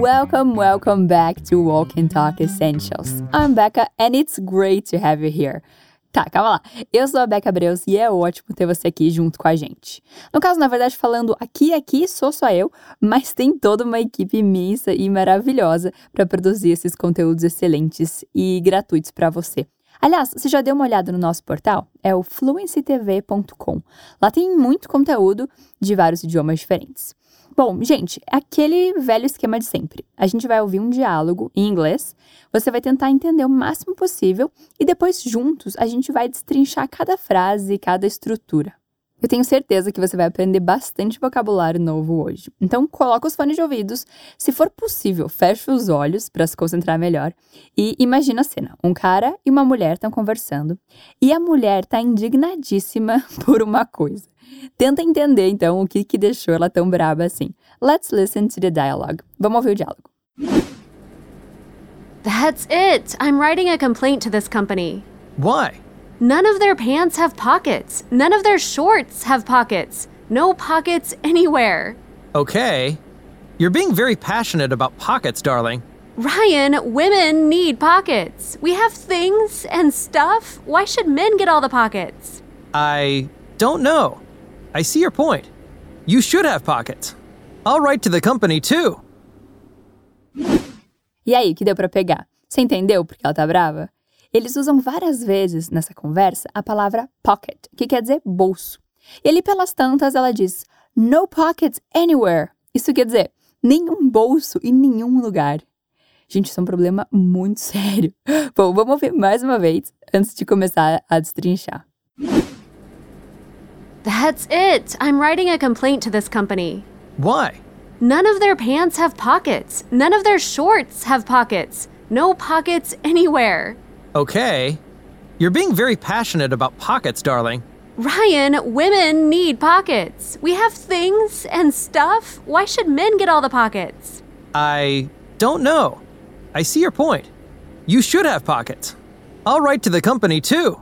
Welcome, welcome back to Walk and Talk Essentials. I'm Becca and it's great to have you here. Tá, calma lá. Eu sou a Becca Breus e é ótimo ter você aqui junto com a gente. No caso, na verdade, falando aqui aqui sou só eu, mas tem toda uma equipe imensa e maravilhosa para produzir esses conteúdos excelentes e gratuitos para você. Aliás, você já deu uma olhada no nosso portal? É o fluencytv.com. Lá tem muito conteúdo de vários idiomas diferentes. Bom, gente, é aquele velho esquema de sempre. A gente vai ouvir um diálogo em inglês, você vai tentar entender o máximo possível e depois, juntos, a gente vai destrinchar cada frase e cada estrutura. Eu tenho certeza que você vai aprender bastante vocabulário novo hoje. Então, coloca os fones de ouvidos. Se for possível, feche os olhos para se concentrar melhor. E imagina a cena: um cara e uma mulher estão conversando e a mulher está indignadíssima por uma coisa. Tenta entender então o que, que deixou ela tão braba assim. Let's listen to the dialogue. Vamos ouvir o diálogo. That's it. I'm writing a complaint to this company. Why? None of their pants have pockets. None of their shorts have pockets. No pockets anywhere. Okay. You're being very passionate about pockets, darling. Ryan, women need pockets. We have things and stuff. Why should men get all the pockets? I don't know. I see your point. You should have pockets. I'll write to the company too. E aí, que deu para pegar? Você entendeu por que ela tá brava? Eles usam várias vezes nessa conversa a palavra pocket, que quer dizer bolso. E ali pelas tantas ela diz no pockets anywhere. Isso quer dizer nenhum bolso em nenhum lugar. Gente, isso é um problema muito sério. Bom, vamos ver mais uma vez antes de começar a destrinchar. That's it. I'm writing a complaint to this company. Why? None of their pants have pockets. None of their shorts have pockets. No pockets anywhere. Okay. You're being very passionate about pockets, darling. Ryan, women need pockets. We have things and stuff. Why should men get all the pockets? I don't know. I see your point. You should have pockets. I'll write to the company too.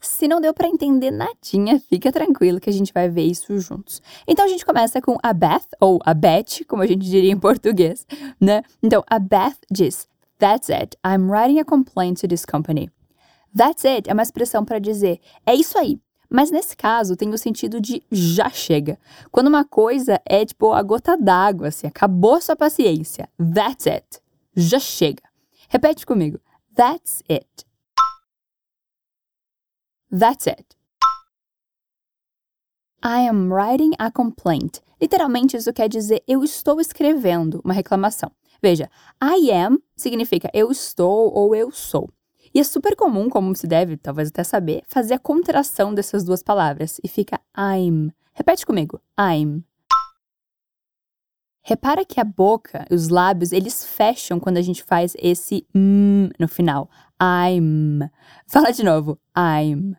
Se não deu para entender nadinha, fica tranquilo que a gente vai ver isso juntos. Então a gente começa com a Beth, ou a Beth, como a gente diria em português, né? Então a Beth diz: That's it, I'm writing a complaint to this company. That's it é uma expressão para dizer é isso aí. Mas nesse caso tem o sentido de já chega. Quando uma coisa é tipo a gota d'água, assim, acabou sua paciência. That's it. Já chega. Repete comigo. That's it. That's it. I am writing a complaint. Literalmente, isso quer dizer eu estou escrevendo uma reclamação. Veja, I am significa eu estou ou eu sou. E é super comum, como se deve talvez até saber, fazer a contração dessas duas palavras e fica I'm. Repete comigo. I'm. Repara que a boca, os lábios, eles fecham quando a gente faz esse m no final. I'm. Fala de novo. I'm.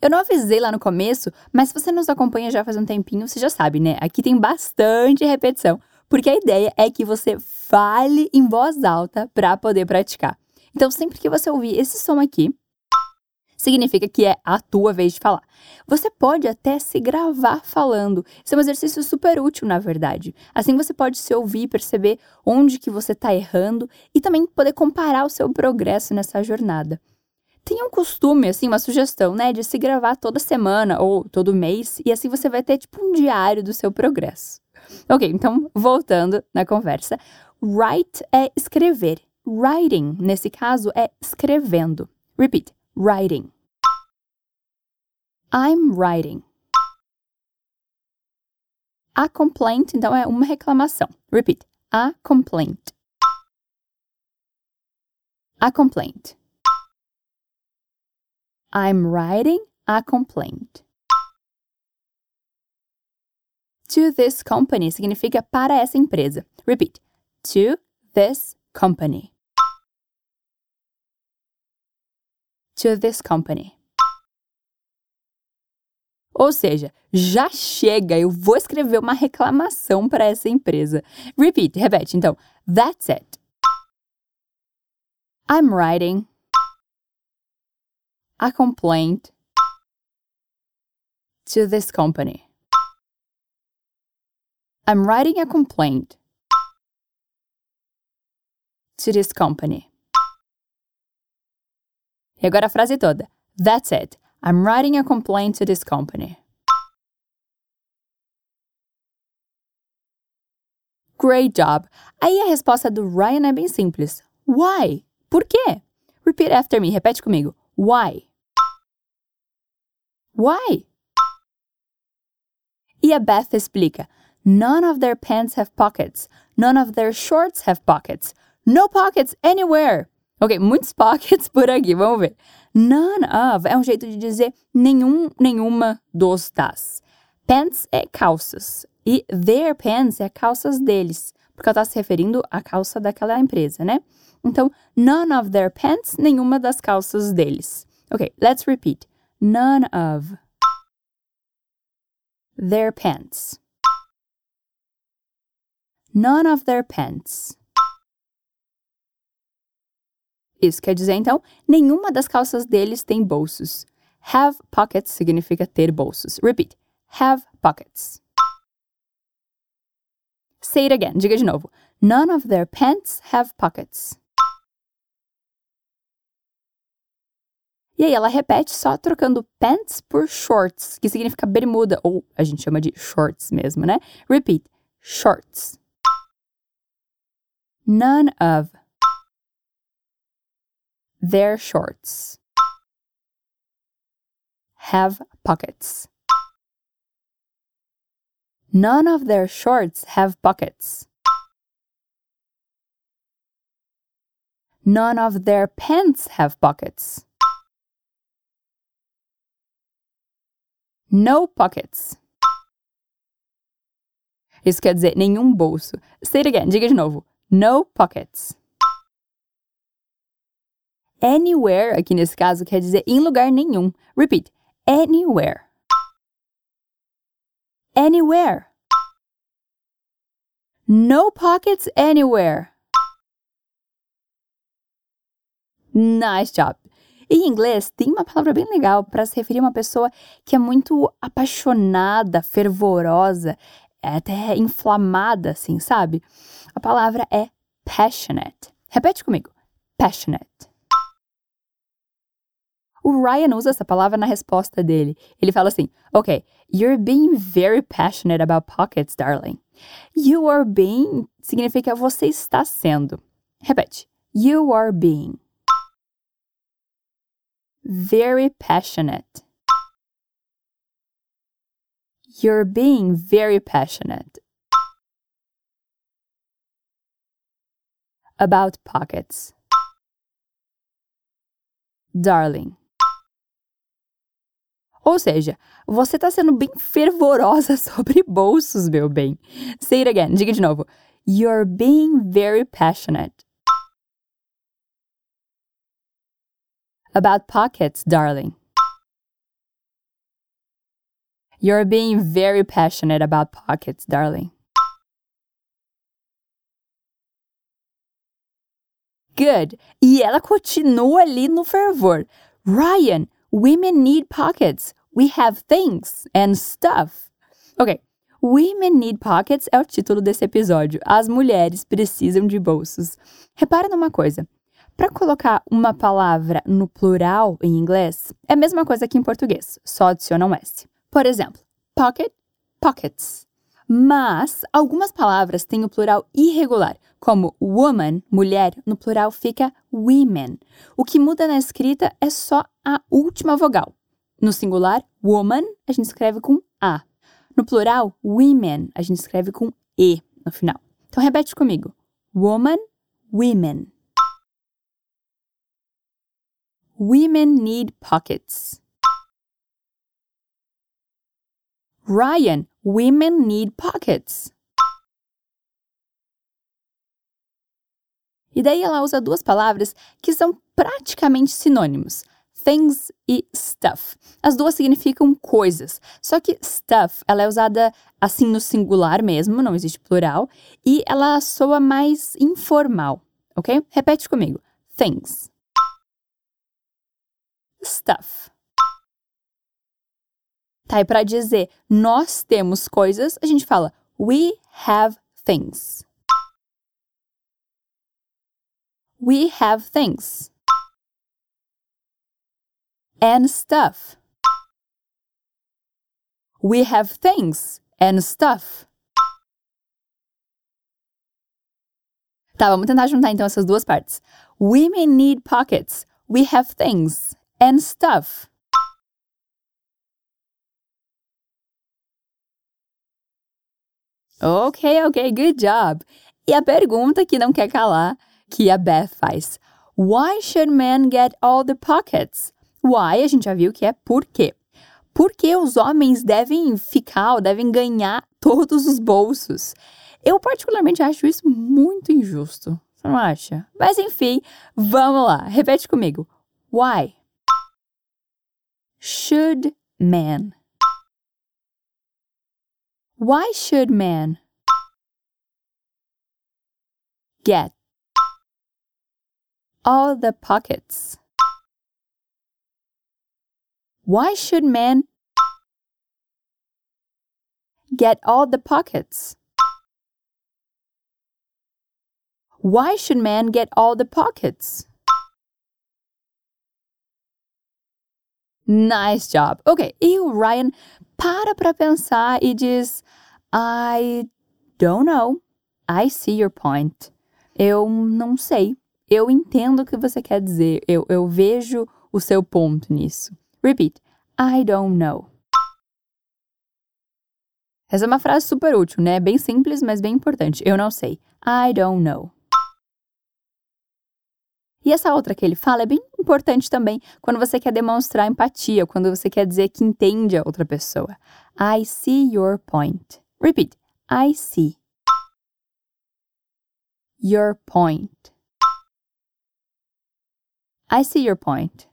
Eu não avisei lá no começo, mas se você nos acompanha já faz um tempinho, você já sabe, né? Aqui tem bastante repetição, porque a ideia é que você fale em voz alta para poder praticar. Então, sempre que você ouvir esse som aqui, significa que é a tua vez de falar. Você pode até se gravar falando. Isso é um exercício super útil, na verdade. Assim você pode se ouvir perceber onde que você está errando e também poder comparar o seu progresso nessa jornada. Tem um costume, assim, uma sugestão, né, de se gravar toda semana ou todo mês e assim você vai ter tipo um diário do seu progresso. Ok, então voltando na conversa, write é escrever. Writing, nesse caso, é escrevendo. Repeat writing. I'm writing. A complaint, então, é uma reclamação. Repeat. A complaint. A complaint. I'm writing a complaint. To this company significa para essa empresa. Repeat. To this company. to this company. Ou seja, já chega, eu vou escrever uma reclamação para essa empresa. Repeat, repete. Então, that's it. I'm writing a complaint to this company. I'm writing a complaint to this company. E agora a frase toda. That's it. I'm writing a complaint to this company. Great job. Aí a resposta do Ryan é bem simples. Why? Por quê? Repeat after me. Repete comigo. Why? Why? E a Beth explica. None of their pants have pockets. None of their shorts have pockets. No pockets anywhere. Ok, muitos pockets por aqui, vamos ver. None of é um jeito de dizer nenhum, nenhuma dos das. Pants é calças. E their pants é calças deles. Porque ela está se referindo à calça daquela empresa, né? Então, none of their pants, nenhuma das calças deles. Ok, let's repeat. None of their pants. None of their pants. Isso quer dizer, então, nenhuma das calças deles tem bolsos. Have pockets significa ter bolsos. Repeat. Have pockets. Say it again. Diga de novo. None of their pants have pockets. E aí ela repete só trocando pants por shorts, que significa bermuda, ou a gente chama de shorts mesmo, né? Repeat. Shorts. None of their shorts have pockets. None of their shorts have pockets. None of their pants have pockets. No pockets. Isso quer dizer nenhum bolso. Say it again, diga de novo. No pockets. Anywhere, aqui nesse caso, quer dizer em lugar nenhum. Repeat. Anywhere. Anywhere. No pockets anywhere. Nice job. Em inglês, tem uma palavra bem legal para se referir a uma pessoa que é muito apaixonada, fervorosa, é até inflamada, assim, sabe? A palavra é passionate. Repete comigo. Passionate. O Ryan usa essa palavra na resposta dele. Ele fala assim: Ok, you're being very passionate about pockets, darling. You are being significa você está sendo. Repete. You are being very passionate. You're being very passionate about pockets. Darling. Ou seja, você está sendo bem fervorosa sobre bolsos, meu bem. Say it again. Diga de novo. You're being very passionate about pockets, darling. You're being very passionate about pockets, darling. Good. E ela continua ali no fervor. Ryan, women need pockets. We have things and stuff. Ok. Women Need Pockets é o título desse episódio. As mulheres precisam de bolsos. Repara numa coisa. Para colocar uma palavra no plural em inglês, é a mesma coisa que em português, só adiciona um S. Por exemplo, pocket, pockets. Mas algumas palavras têm o plural irregular, como woman, mulher, no plural fica women. O que muda na escrita é só a última vogal. No singular, woman, a gente escreve com A. No plural, women, a gente escreve com E no final. Então repete comigo. Woman, women. Women need pockets. Ryan, women need pockets. E daí ela usa duas palavras que são praticamente sinônimos: things e stuff. As duas significam coisas, só que stuff ela é usada assim no singular mesmo, não existe plural, e ela soa mais informal, ok? Repete comigo: things, stuff. Tá, e para dizer nós temos coisas, a gente fala we have things. We have things. And stuff. We have things and stuff. Tá, vamos tentar juntar então essas duas partes. Women need pockets. We have things and stuff. Ok, ok, good job. E a pergunta que não quer calar, que a Beth faz. Why should men get all the pockets? Why, a gente já viu que é por quê. Por que os homens devem ficar ou devem ganhar todos os bolsos? Eu particularmente acho isso muito injusto. Você não acha? Mas enfim, vamos lá. Repete comigo. Why? Should man Why should man get all the pockets? Why should man get all the pockets? Why should man get all the pockets? Nice job. Ok, e o Ryan para para pensar e diz: I don't know. I see your point. Eu não sei. Eu entendo o que você quer dizer. Eu, eu vejo o seu ponto nisso. Repeat. I don't know. Essa é uma frase super útil, né? Bem simples, mas bem importante. Eu não sei. I don't know. E essa outra que ele fala é bem importante também quando você quer demonstrar empatia, quando você quer dizer que entende a outra pessoa. I see your point. Repeat. I see your point. I see your point.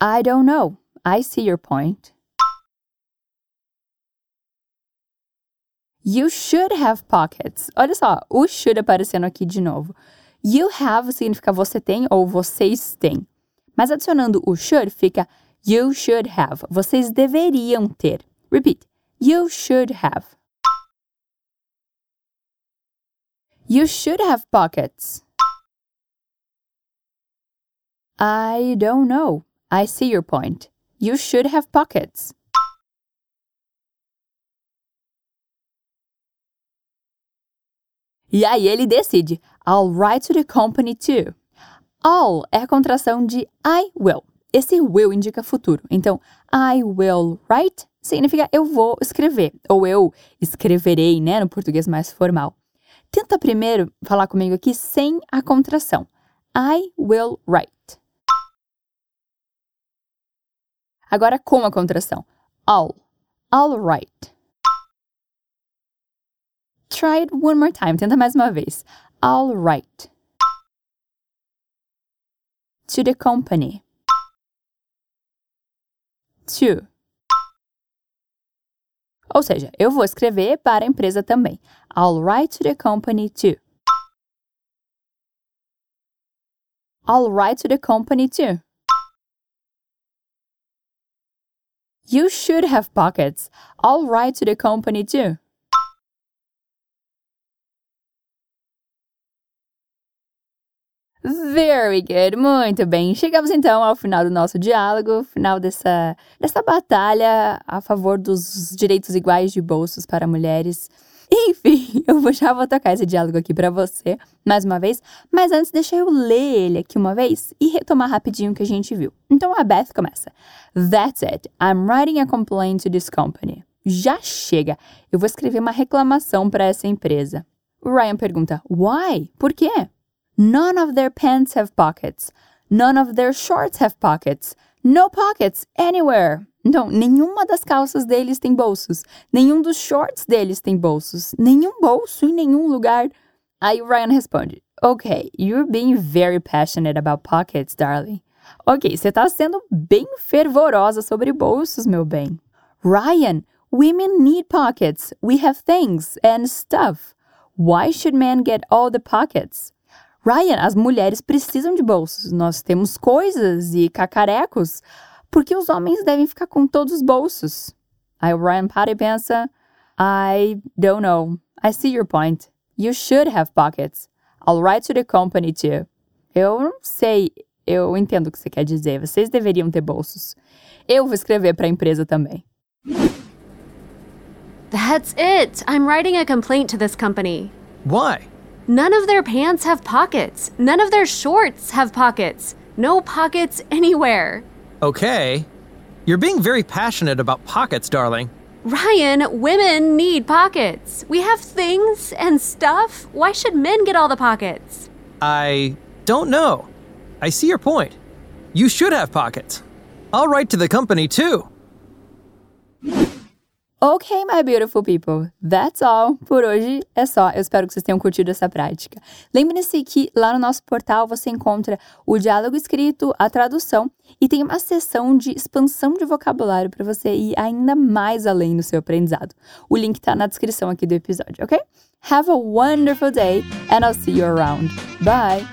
I don't know. I see your point. You should have pockets. Olha só, o should aparecendo aqui de novo. You have significa você tem ou vocês têm. Mas adicionando o should fica you should have. Vocês deveriam ter. Repeat. You should have. You should have pockets. I don't know. I see your point. You should have pockets. E aí ele decide: I'll write to the company too. All é a contração de I will. Esse will indica futuro. Então, I will write significa eu vou escrever, ou eu escreverei, né, no português mais formal. Tenta primeiro falar comigo aqui sem a contração. I will write. Agora com a contração. I'll. I'll write. Try it one more time. Tenta mais uma vez. I'll write. To the company. To. Ou seja, eu vou escrever para a empresa também. I'll write to the company too. I'll write to the company too. You should have pockets. I'll write to the company too. Very good, muito bem. Chegamos então ao final do nosso diálogo, final dessa, dessa batalha a favor dos direitos iguais de bolsos para mulheres. Enfim, eu já vou tocar esse diálogo aqui para você, mais uma vez, mas antes deixa eu ler ele aqui uma vez e retomar rapidinho o que a gente viu. Então a Beth começa. That's it. I'm writing a complaint to this company. Já chega. Eu vou escrever uma reclamação para essa empresa. Ryan pergunta: Why? Por quê? None of their pants have pockets. None of their shorts have pockets. No pockets anywhere. Então, nenhuma das calças deles tem bolsos. Nenhum dos shorts deles tem bolsos. Nenhum bolso em nenhum lugar. Aí o Ryan responde: Ok, you're being very passionate about pockets, darling. Ok, você está sendo bem fervorosa sobre bolsos, meu bem. Ryan, women need pockets. We have things and stuff. Why should men get all the pockets? Ryan, as mulheres precisam de bolsos. Nós temos coisas e cacarecos. Por que os homens devem ficar com todos os bolsos? Aí o Ryan para e pensa: I don't know. I see your point. You should have pockets. I'll write to the company too. Eu não sei. Eu entendo o que você quer dizer. Vocês deveriam ter bolsos. Eu vou escrever para a empresa também. That's it. I'm writing a complaint to this company. Why? None of their pants have pockets. None of their shorts have pockets. No pockets anywhere. Okay. You're being very passionate about pockets, darling. Ryan, women need pockets. We have things and stuff. Why should men get all the pockets? I don't know. I see your point. You should have pockets. I'll write to the company too. Ok, my beautiful people, that's all. Por hoje é só. Eu espero que vocês tenham curtido essa prática. Lembre-se que lá no nosso portal você encontra o diálogo escrito, a tradução e tem uma seção de expansão de vocabulário para você ir ainda mais além no seu aprendizado. O link está na descrição aqui do episódio, ok? Have a wonderful day and I'll see you around. Bye!